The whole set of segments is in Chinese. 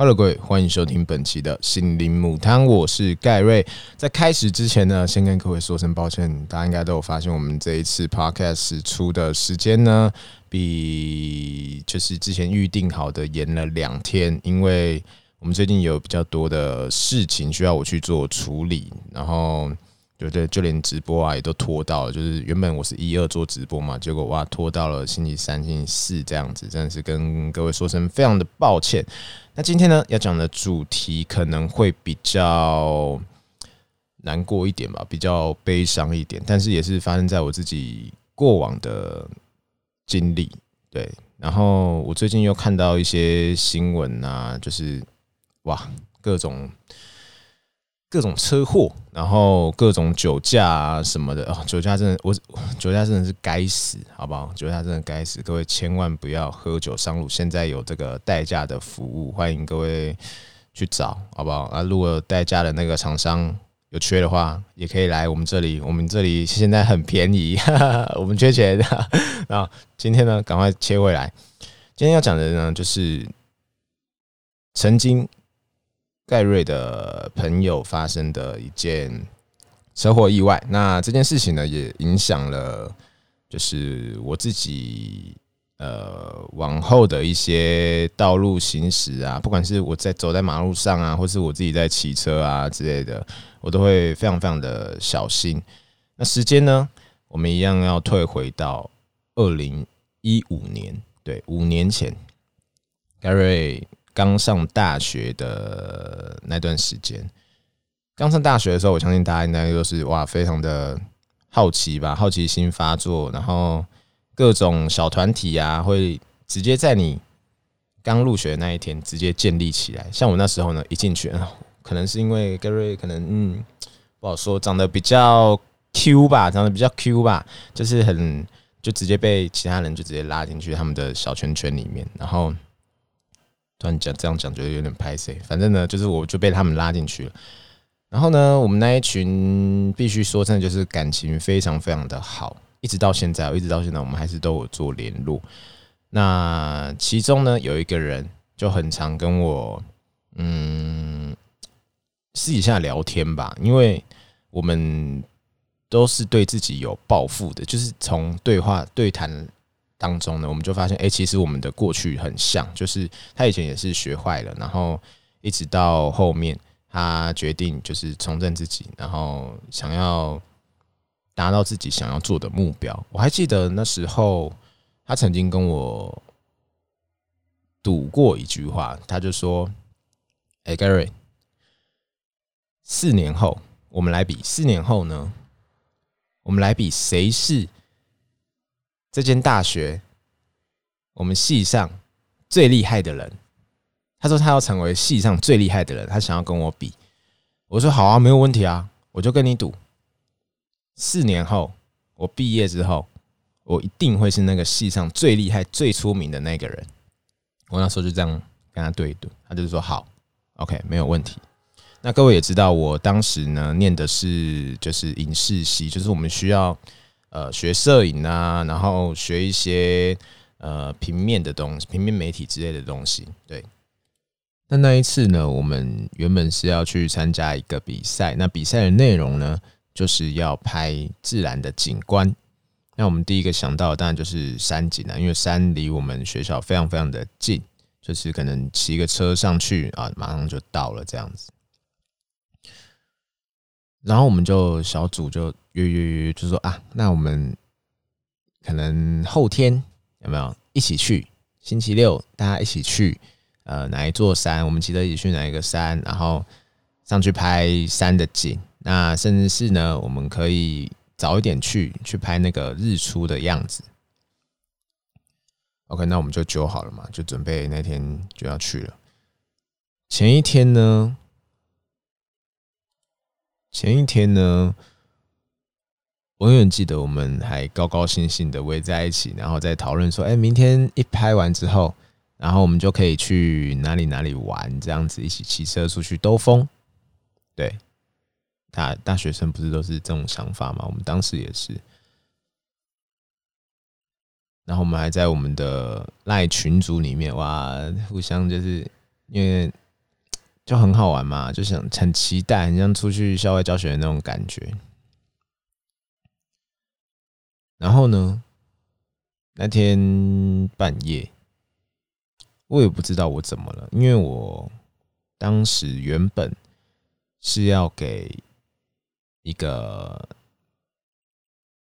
Hello，各位，欢迎收听本期的心灵母汤，我是盖瑞。在开始之前呢，先跟各位说声抱歉，大家应该都有发现，我们这一次 Podcast 出的时间呢，比就是之前预定好的延了两天，因为我们最近有比较多的事情需要我去做处理，然后。对对，就连直播啊也都拖到了。就是原本我是一二做直播嘛，结果哇拖到了星期三、星期四这样子，真的是跟各位说声非常的抱歉。那今天呢要讲的主题可能会比较难过一点吧，比较悲伤一点，但是也是发生在我自己过往的经历。对，然后我最近又看到一些新闻啊，就是哇各种。各种车祸，然后各种酒驾啊什么的哦，酒驾真的，我酒驾真的是该死，好不好？酒驾真的该死，各位千万不要喝酒上路。现在有这个代驾的服务，欢迎各位去找，好不好？啊，如果代驾的那个厂商有缺的话，也可以来我们这里，我们这里现在很便宜，我们缺钱。啊，今天呢，赶快切回来，今天要讲的呢，就是曾经。盖瑞的朋友发生的一件车祸意外，那这件事情呢，也影响了就是我自己呃往后的一些道路行驶啊，不管是我在走在马路上啊，或是我自己在骑车啊之类的，我都会非常非常的小心。那时间呢，我们一样要退回到二零一五年，对，五年前，盖瑞。刚上大学的那段时间，刚上大学的时候，我相信大家应该都是哇，非常的好奇吧，好奇心发作，然后各种小团体啊，会直接在你刚入学的那一天直接建立起来。像我那时候呢，一进去，可能是因为 Gary 可能嗯不好说，长得比较 Q 吧，长得比较 Q 吧，就是很就直接被其他人就直接拉进去他们的小圈圈里面，然后。突然讲这样讲，觉得有点拍 C。反正呢，就是我就被他们拉进去了。然后呢，我们那一群必须说真的，就是感情非常非常的好，一直到现在，一直到现在，我们还是都有做联络。那其中呢，有一个人就很常跟我，嗯，私底下聊天吧，因为我们都是对自己有抱负的，就是从对话对谈。当中呢，我们就发现，哎，其实我们的过去很像，就是他以前也是学坏了，然后一直到后面，他决定就是重振自己，然后想要达到自己想要做的目标。我还记得那时候，他曾经跟我赌过一句话，他就说：“哎，Gary，四年后我们来比，四年后呢，我们来比谁是。”这间大学，我们系上最厉害的人，他说他要成为系上最厉害的人，他想要跟我比。我说好啊，没有问题啊，我就跟你赌。四年后我毕业之后，我一定会是那个系上最厉害、最出名的那个人。我那时候就这样跟他对赌，他就是说好，OK，没有问题。那各位也知道，我当时呢念的是就是影视系，就是我们需要。呃，学摄影啊，然后学一些呃平面的东西，平面媒体之类的东西。对，那那一次呢，我们原本是要去参加一个比赛，那比赛的内容呢，就是要拍自然的景观。那我们第一个想到，当然就是山景啊，因为山离我们学校非常非常的近，就是可能骑个车上去啊，马上就到了这样子。然后我们就小组就约约约，就说啊，那我们可能后天有没有一起去？星期六大家一起去，呃，哪一座山？我们记得一起去哪一个山？然后上去拍山的景。那甚至是呢，我们可以早一点去，去拍那个日出的样子。OK，那我们就揪好了嘛，就准备那天就要去了。前一天呢？前一天呢，我永远记得我们还高高兴兴的围在一起，然后再讨论说：“哎，明天一拍完之后，然后我们就可以去哪里哪里玩，这样子一起骑车出去兜风。”对，大大学生不是都是这种想法吗？我们当时也是。然后我们还在我们的赖群组里面哇，互相就是因为就很好玩嘛，就想很期待，很像出去校外教学的那种感觉。然后呢，那天半夜，我也不知道我怎么了，因为我当时原本是要给一个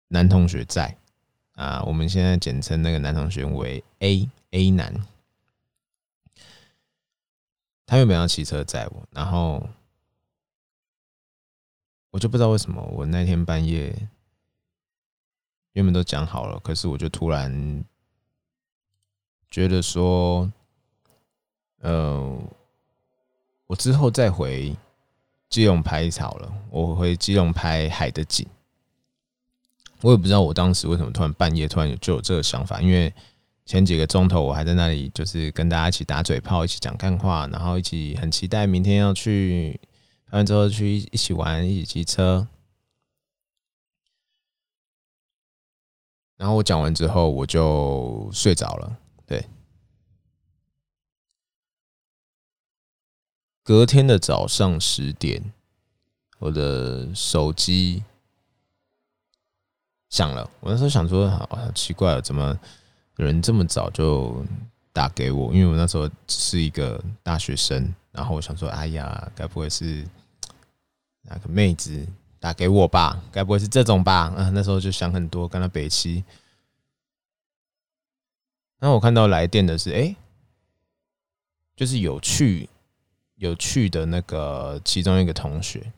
男同学在啊，我们现在简称那个男同学为 A A 男。他原本要骑车载我，然后我就不知道为什么，我那天半夜原本都讲好了，可是我就突然觉得说，呃，我之后再回基隆拍草了，我回基隆拍海的景，我也不知道我当时为什么突然半夜突然就有这个想法，因为。前几个钟头，我还在那里，就是跟大家一起打嘴炮，一起讲干话，然后一起很期待明天要去拍完之后去一起玩，一起骑车。然后我讲完之后，我就睡着了。对，隔天的早上十点，我的手机响了。我那时候想说，好奇怪了，怎么？人这么早就打给我，因为我那时候是一个大学生，然后我想说，哎呀，该不会是哪个妹子打给我吧？该不会是这种吧？啊，那时候就想很多，跟他北七。然后我看到来电的是，哎，就是有趣有趣的那个其中一个同学。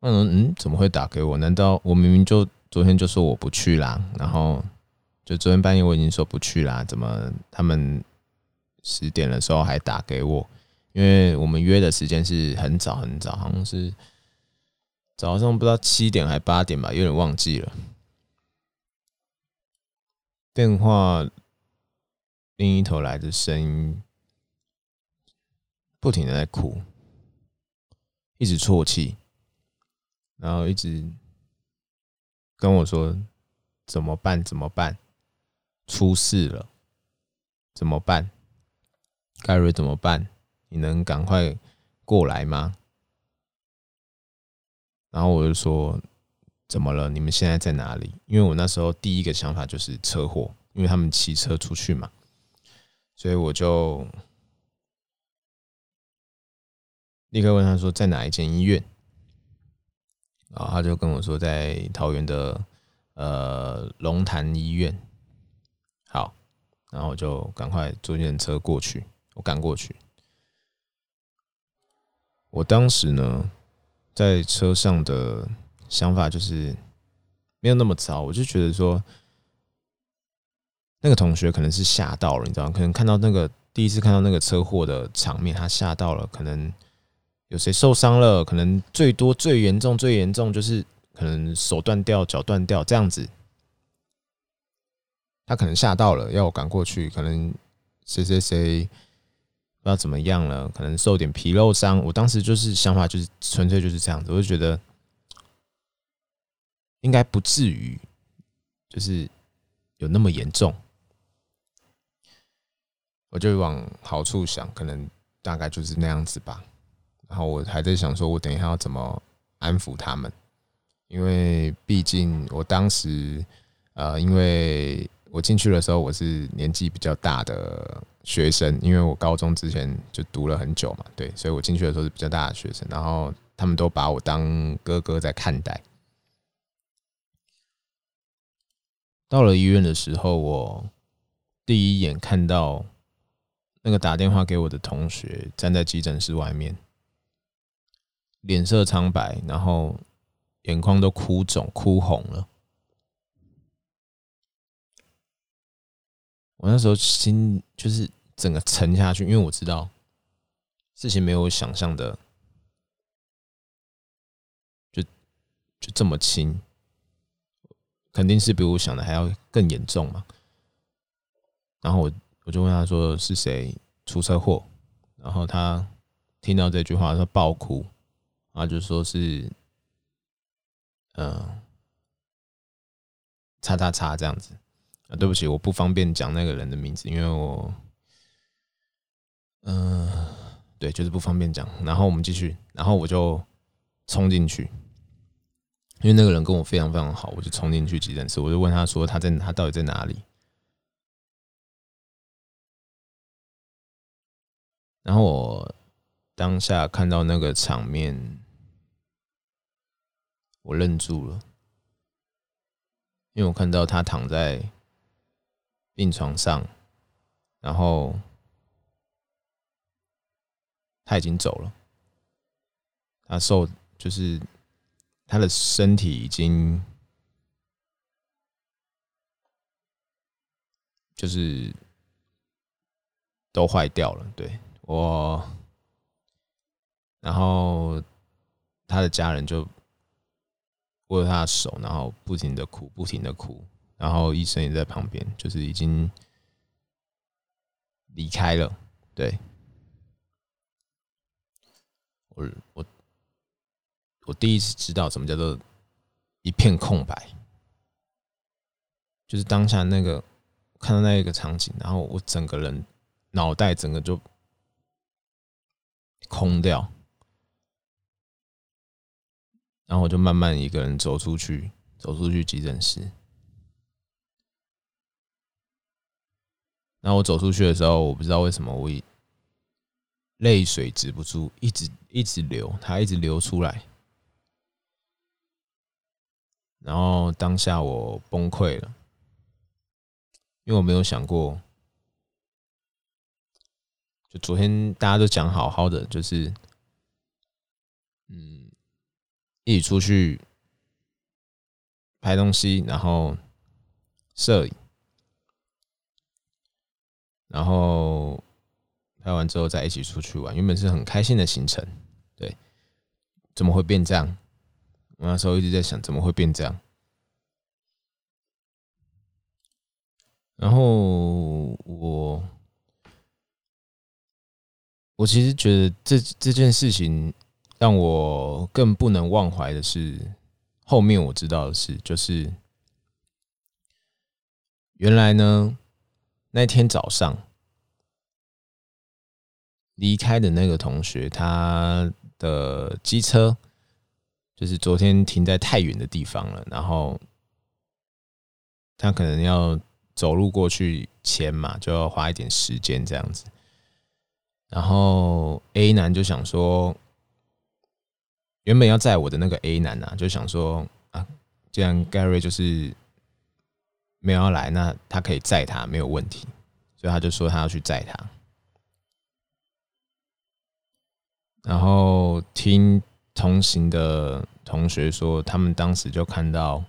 嗯嗯，怎么会打给我？难道我明明就昨天就说我不去啦？然后。就昨天半夜我已经说不去啦，怎么他们十点的时候还打给我？因为我们约的时间是很早很早，好像是早上不知道七点还八点吧，有点忘记了。电话另一头来的声音不停的在哭，一直啜泣，然后一直跟我说怎么办？怎么办？出事了，怎么办？盖瑞怎么办？你能赶快过来吗？然后我就说，怎么了？你们现在在哪里？因为我那时候第一个想法就是车祸，因为他们骑车出去嘛，所以我就立刻问他说在哪一间医院。然后他就跟我说在桃园的呃龙潭医院。然后我就赶快坐电车过去。我赶过去，我当时呢在车上的想法就是没有那么糟，我就觉得说那个同学可能是吓到了，你知道？可能看到那个第一次看到那个车祸的场面，他吓到了，可能有谁受伤了，可能最多最严重最严重就是可能手断掉、脚断掉这样子。他可能吓到了，要我赶过去。可能谁谁谁不知道怎么样了，可能受点皮肉伤。我当时就是想法就是纯粹就是这样子，我就觉得应该不至于，就是有那么严重。我就往好处想，可能大概就是那样子吧。然后我还在想，说我等一下要怎么安抚他们，因为毕竟我当时呃，因为。我进去的时候，我是年纪比较大的学生，因为我高中之前就读了很久嘛，对，所以我进去的时候是比较大的学生，然后他们都把我当哥哥在看待。到了医院的时候，我第一眼看到那个打电话给我的同学站在急诊室外面，脸色苍白，然后眼眶都哭肿、哭红了。我那时候心就是整个沉下去，因为我知道事情没有想象的就就这么轻，肯定是比我想的还要更严重嘛。然后我我就问他说是谁出车祸，然后他听到这句话他爆哭，然后就说是嗯，叉叉叉这样子。对不起，我不方便讲那个人的名字，因为我，嗯，对，就是不方便讲。然后我们继续，然后我就冲进去，因为那个人跟我非常非常好，我就冲进去急诊室，我就问他说他在他到底在哪里？然后我当下看到那个场面，我愣住了，因为我看到他躺在病床上，然后他已经走了，他受就是他的身体已经就是都坏掉了，对。我，然后他的家人就握着他的手，然后不停的哭，不停的哭，然后医生也在旁边，就是已经离开了。对，我我我第一次知道什么叫做一片空白，就是当下那个看到那一个场景，然后我整个人脑袋整个就。空掉，然后我就慢慢一个人走出去，走出去急诊室。然后我走出去的时候，我不知道为什么我泪水止不住，一直一直流，它一直流出来。然后当下我崩溃了，因为我没有想过。就昨天大家都讲好好的，就是，嗯，一起出去拍东西，然后摄影，然后拍完之后再一起出去玩，原本是很开心的行程，对，怎么会变这样？我那时候一直在想，怎么会变这样？然后我。我其实觉得这这件事情让我更不能忘怀的是，后面我知道的是，就是原来呢那天早上离开的那个同学，他的机车就是昨天停在太远的地方了，然后他可能要走路过去牵嘛，就要花一点时间这样子。然后 A 男就想说，原本要载我的那个 A 男啊，就想说啊，既然 Gary 就是没有要来，那他可以载他没有问题，所以他就说他要去载他。然后听同行的同学说，他们当时就看到。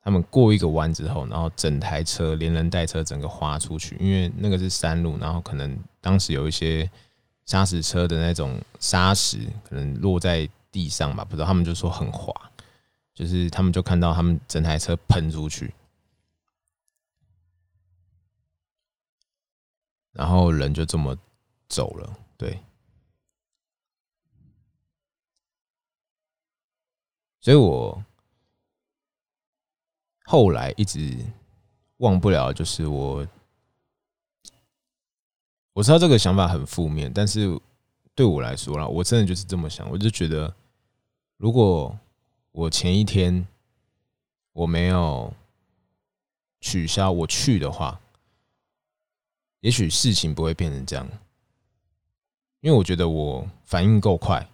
他们过一个弯之后，然后整台车连人带车整个滑出去，因为那个是山路，然后可能当时有一些砂石车的那种砂石可能落在地上吧，不知道他们就说很滑，就是他们就看到他们整台车喷出去，然后人就这么走了，对，所以我。后来一直忘不了，就是我我知道这个想法很负面，但是对我来说啦，我真的就是这么想。我就觉得，如果我前一天我没有取消我去的话，也许事情不会变成这样。因为我觉得我反应够快，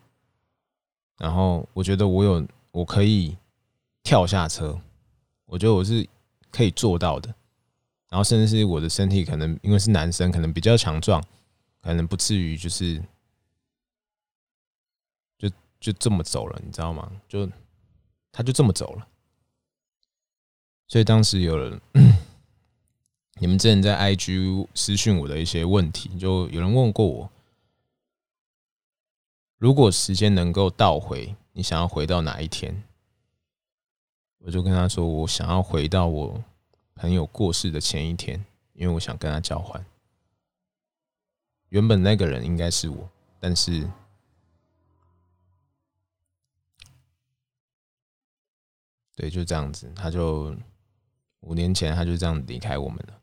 然后我觉得我有我可以跳下车。我觉得我是可以做到的，然后甚至是我的身体可能因为是男生，可能比较强壮，可能不至于就是就就这么走了，你知道吗？就他就这么走了，所以当时有人你们之前在 IG 私讯我的一些问题，就有人问过我，如果时间能够倒回，你想要回到哪一天？我就跟他说，我想要回到我朋友过世的前一天，因为我想跟他交换。原本那个人应该是我，但是，对，就这样子，他就五年前他就这样离开我们了。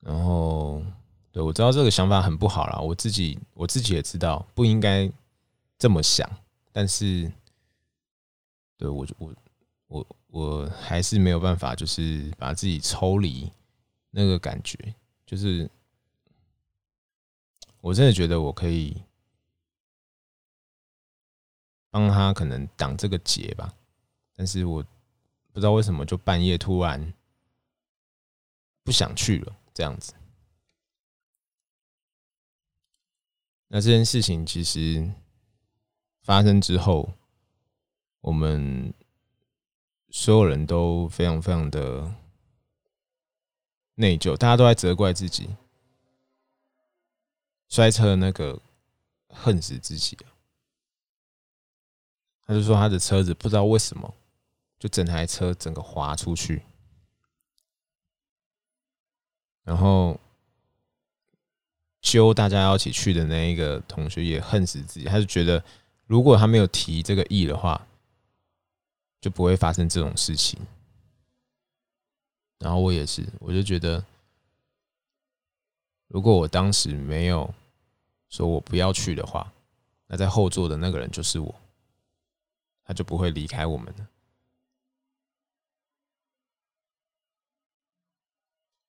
然后对我知道这个想法很不好啦，我自己我自己也知道不应该这么想，但是对我我我我还是没有办法，就是把自己抽离那个感觉，就是我真的觉得我可以帮他可能挡这个劫吧，但是我不知道为什么就半夜突然不想去了，这样子。那这件事情其实发生之后，我们所有人都非常非常的内疚，大家都在责怪自己，摔车那个恨死自己了。他就说他的车子不知道为什么，就整台车整个滑出去，然后。揪大家要一起去的那一个同学也恨死自己，他就觉得如果他没有提这个意的话，就不会发生这种事情。然后我也是，我就觉得，如果我当时没有说我不要去的话，那在后座的那个人就是我，就不会离开我们了。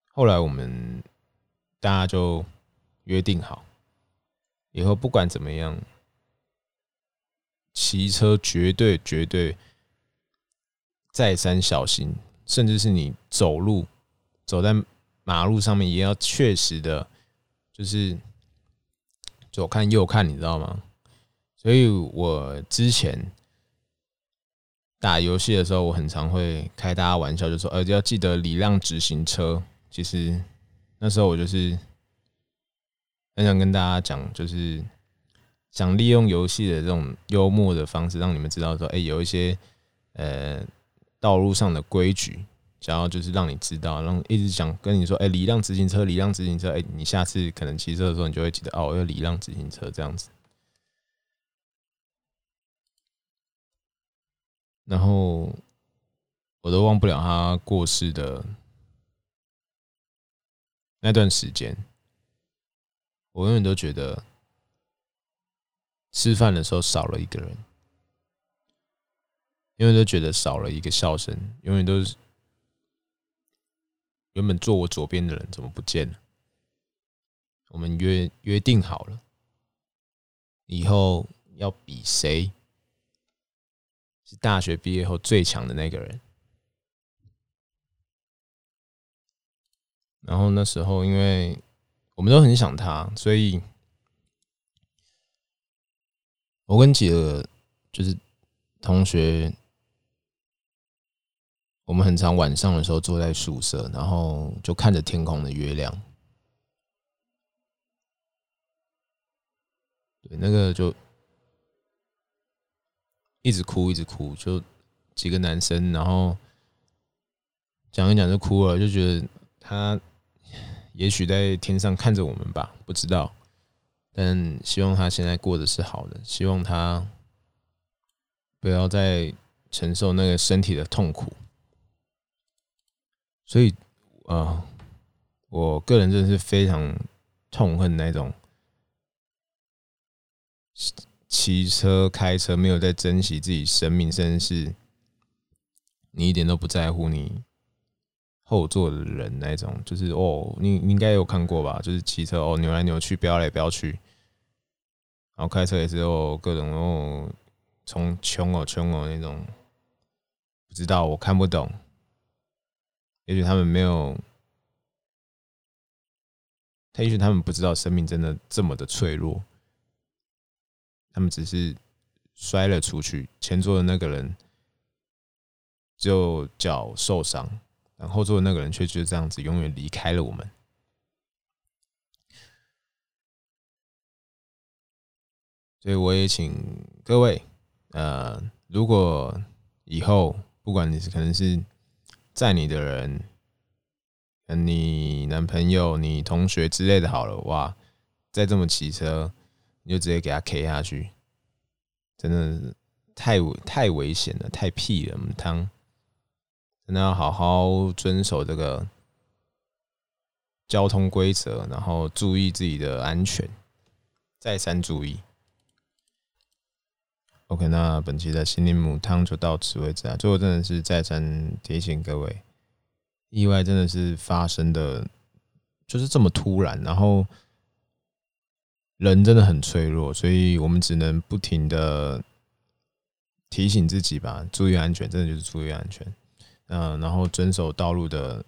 后来我们大家就。约定好，以后不管怎么样，骑车绝对绝对再三小心，甚至是你走路走在马路上面，也要确实的，就是左看右看，你知道吗？所以我之前打游戏的时候，我很常会开大家玩笑，就说：“呃，要记得礼让直行车。”其实那时候我就是。很想跟大家讲，就是想利用游戏的这种幽默的方式，让你们知道说，哎，有一些呃道路上的规矩，想要就是让你知道，让一直想跟你说，哎，礼让直行车，礼让直行车，哎，你下次可能骑车的时候，你就会记得哦，要礼让直行车这样子。然后我都忘不了他过世的那段时间。我永远都觉得吃饭的时候少了一个人，永远都觉得少了一个笑声，永远都是原本坐我左边的人怎么不见了？我们约约定好了，以后要比谁大学毕业后最强的那个人。然后那时候因为。我们都很想他，所以我跟几个就是同学，我们很常晚上的时候坐在宿舍，然后就看着天空的月亮，对，那个就一直哭，一直哭，就几个男生，然后讲一讲就哭了，就觉得他。也许在天上看着我们吧，不知道。但希望他现在过的是好的，希望他不要再承受那个身体的痛苦。所以，啊，我个人真的是非常痛恨那种骑车、开车没有在珍惜自己生命，甚至是你一点都不在乎你。后座的人那种，就是哦，你你应该有看过吧？就是骑车哦，扭来扭去，飙来飙去，然后开车也是哦，各种哦，从穷哦穷哦那种，不知道我看不懂，也许他们没有，他也许他们不知道生命真的这么的脆弱，他们只是摔了出去，前座的那个人就脚受伤。然后座的那个人却就这样子永远离开了我们，所以我也请各位，呃，如果以后不管你是可能是载你的人，跟你男朋友、你同学之类的，好了，哇，再这么骑车，你就直接给他 K 下去，真的太太危险了，太屁了，汤。真的要好好遵守这个交通规则，然后注意自己的安全，再三注意。OK，那本期的心灵母汤就到此为止啊！最后真的是再三提醒各位，意外真的是发生的，就是这么突然，然后人真的很脆弱，所以我们只能不停的提醒自己吧，注意安全，真的就是注意安全。嗯，然后遵守道路的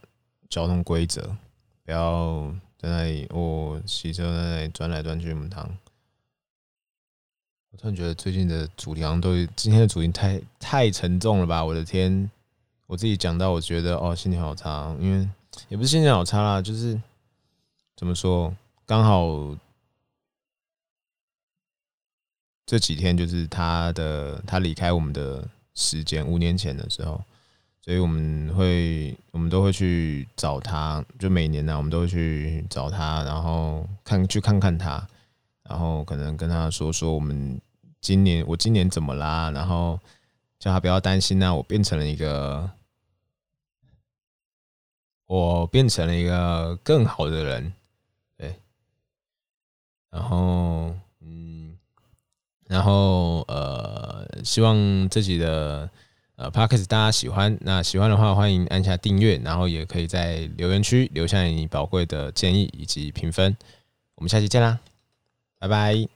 交通规则，不要在那里哦，骑车在那里转来转去母汤。我突然觉得最近的主题好像都今天的主题太太沉重了吧？我的天，我自己讲到我觉得哦，心情好差，因为也不是心情好差啦，就是怎么说，刚好这几天就是他的他离开我们的时间，五年前的时候，所以我们会我们都会去找他，就每年呢，我们都会去找他，然后看去看看他，然后可能跟他说说我们。今年我今年怎么啦？然后叫他不要担心呐，我变成了一个，我变成了一个更好的人，对。然后，然后呃，希望自己的呃 parkas 大家喜欢。那喜欢的话，欢迎按下订阅，然后也可以在留言区留下你宝贵的建议以及评分。我们下期见啦，拜拜。